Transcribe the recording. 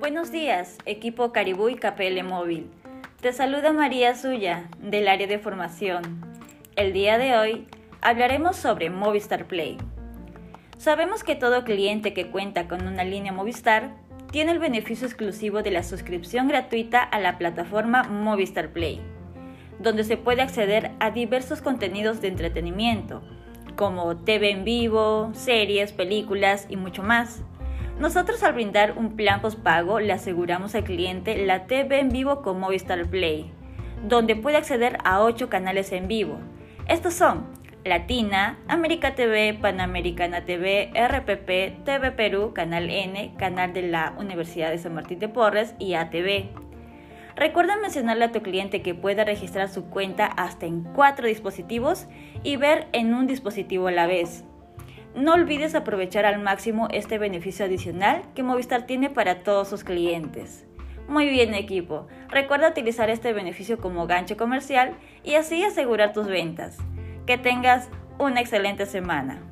Buenos días, equipo Caribú y KPL Móvil. Te saluda María Suya, del área de formación. El día de hoy hablaremos sobre Movistar Play. Sabemos que todo cliente que cuenta con una línea Movistar tiene el beneficio exclusivo de la suscripción gratuita a la plataforma Movistar Play, donde se puede acceder a diversos contenidos de entretenimiento, como TV en vivo, series, películas y mucho más nosotros al brindar un plan postpago le aseguramos al cliente la TV en vivo con Movistar Play, donde puede acceder a 8 canales en vivo. Estos son Latina, América TV, Panamericana TV, RPP, TV Perú, Canal N, Canal de la Universidad de San Martín de Porres y ATV. Recuerda mencionarle a tu cliente que pueda registrar su cuenta hasta en 4 dispositivos y ver en un dispositivo a la vez. No olvides aprovechar al máximo este beneficio adicional que Movistar tiene para todos sus clientes. Muy bien equipo, recuerda utilizar este beneficio como gancho comercial y así asegurar tus ventas. Que tengas una excelente semana.